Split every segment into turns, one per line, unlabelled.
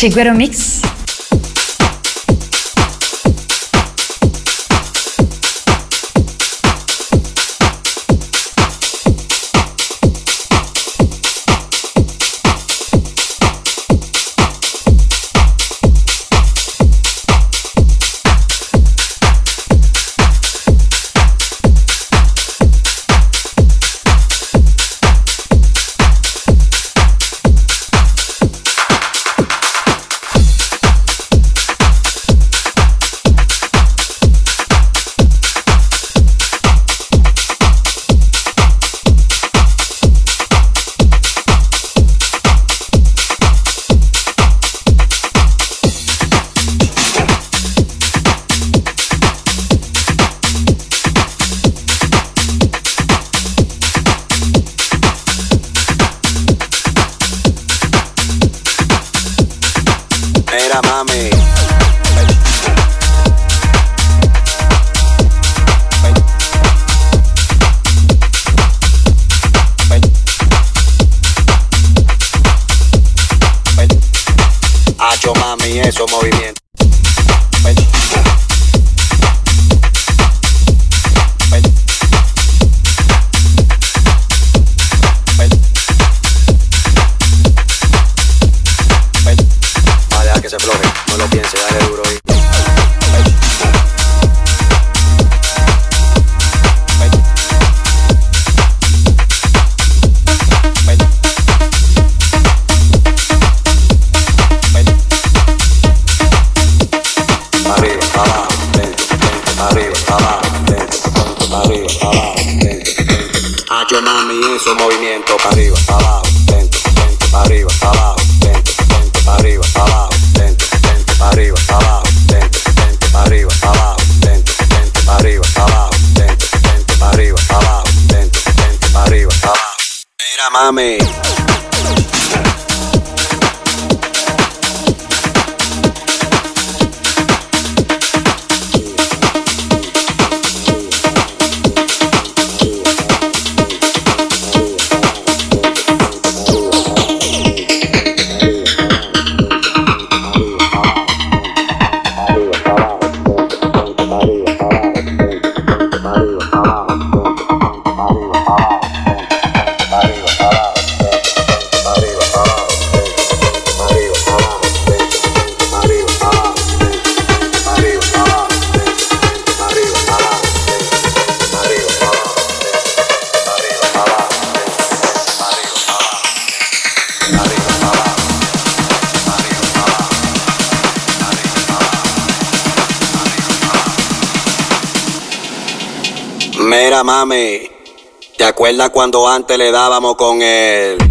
Chez Mix.
mames. recuerda cuando antes le dábamos con él.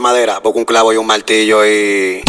madera, busca un clavo y un martillo y.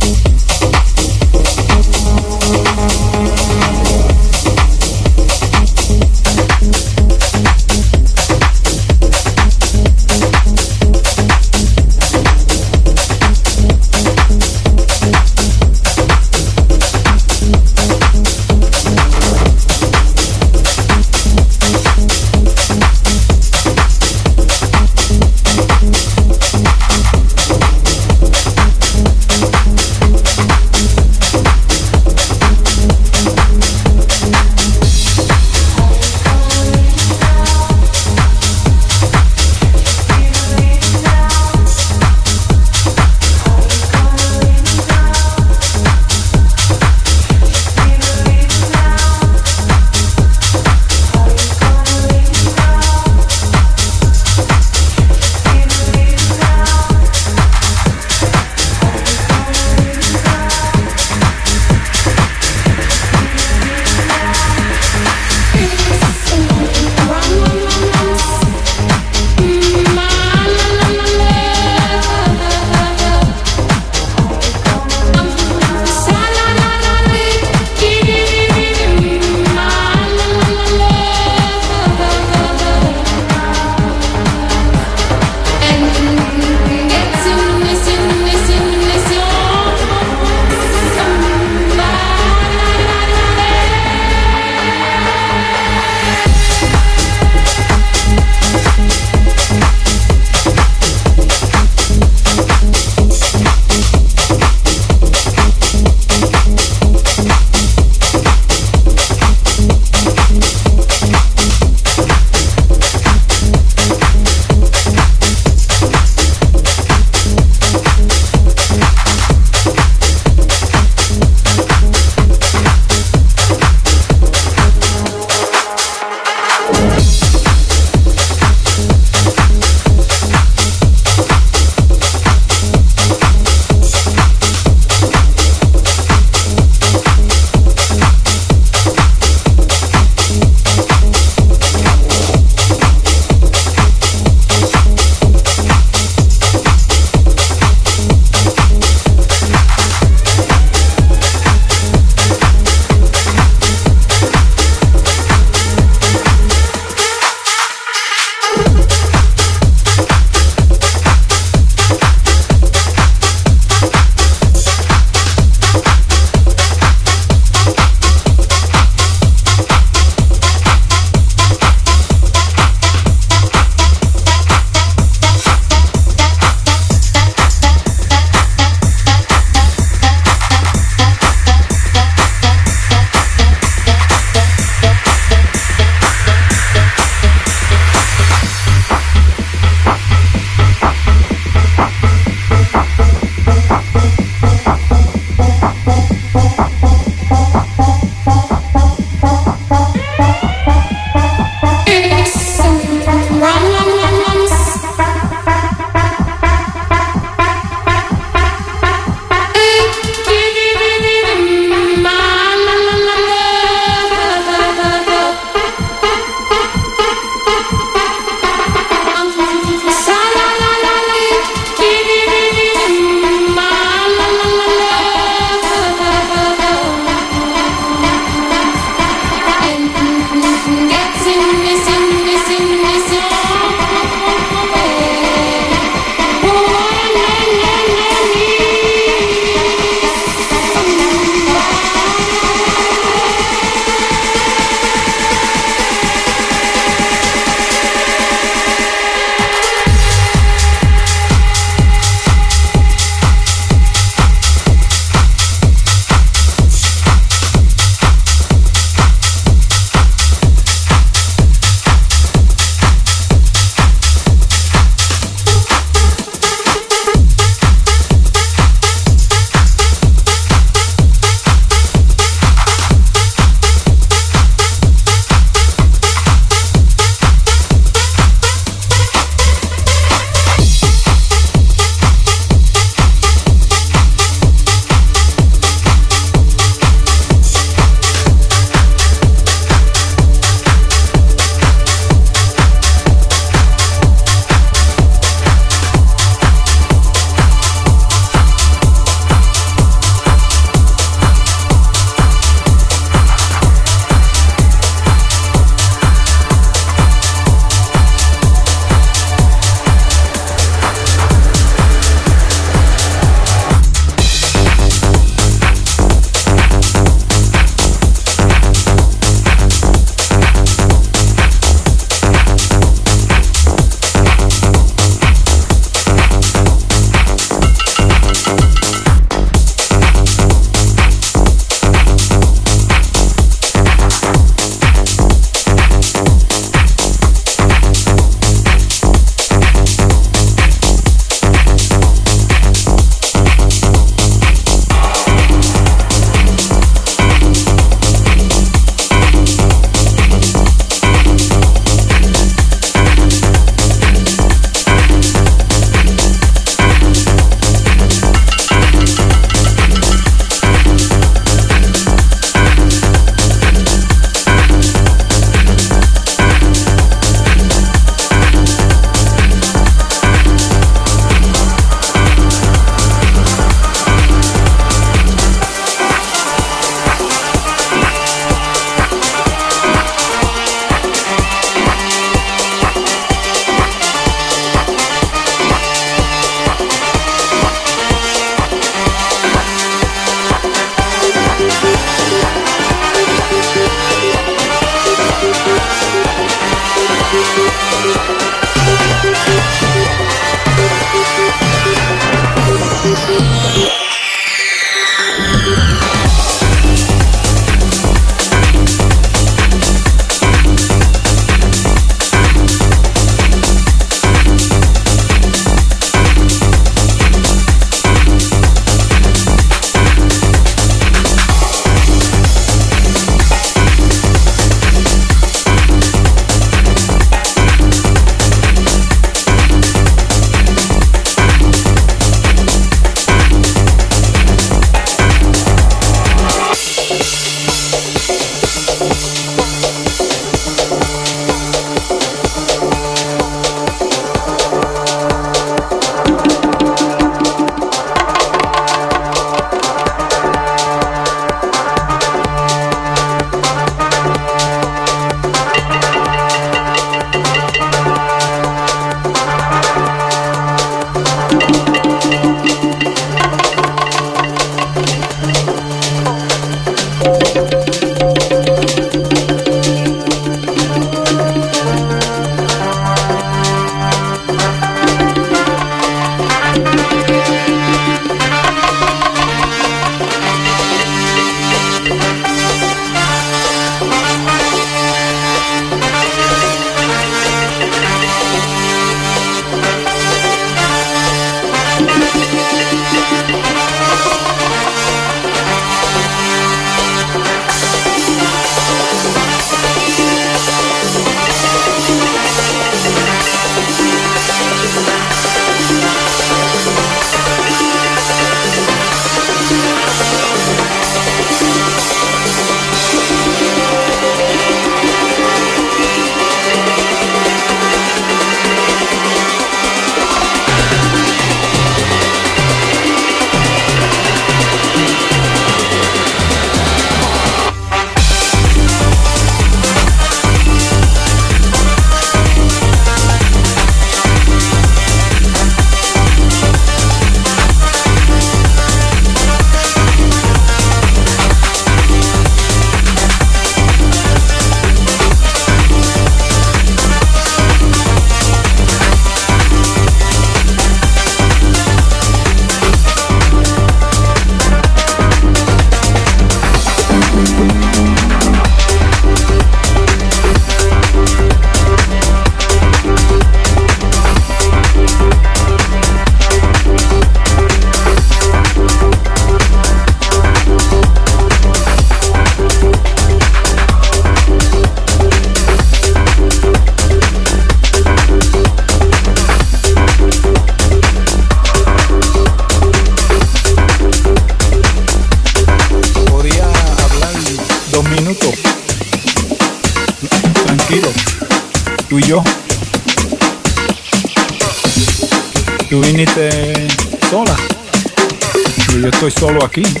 aquí.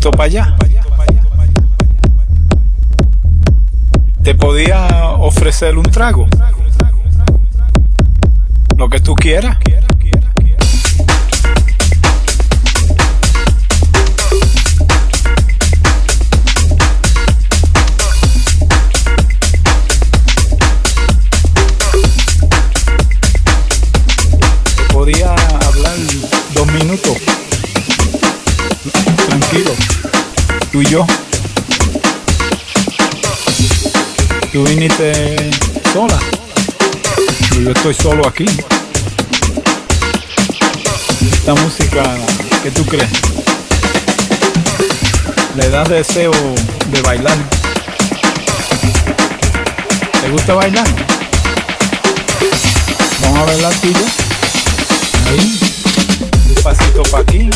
Para allá. Te podía ofrecer un trago. Lo que tú quieras. yo. Tú viniste sola. Yo estoy solo aquí. Esta música, ¿qué tú crees? Le das deseo de bailar. ¿Te gusta bailar? Vamos a bailar tú y. Ahí. Un pasito para aquí.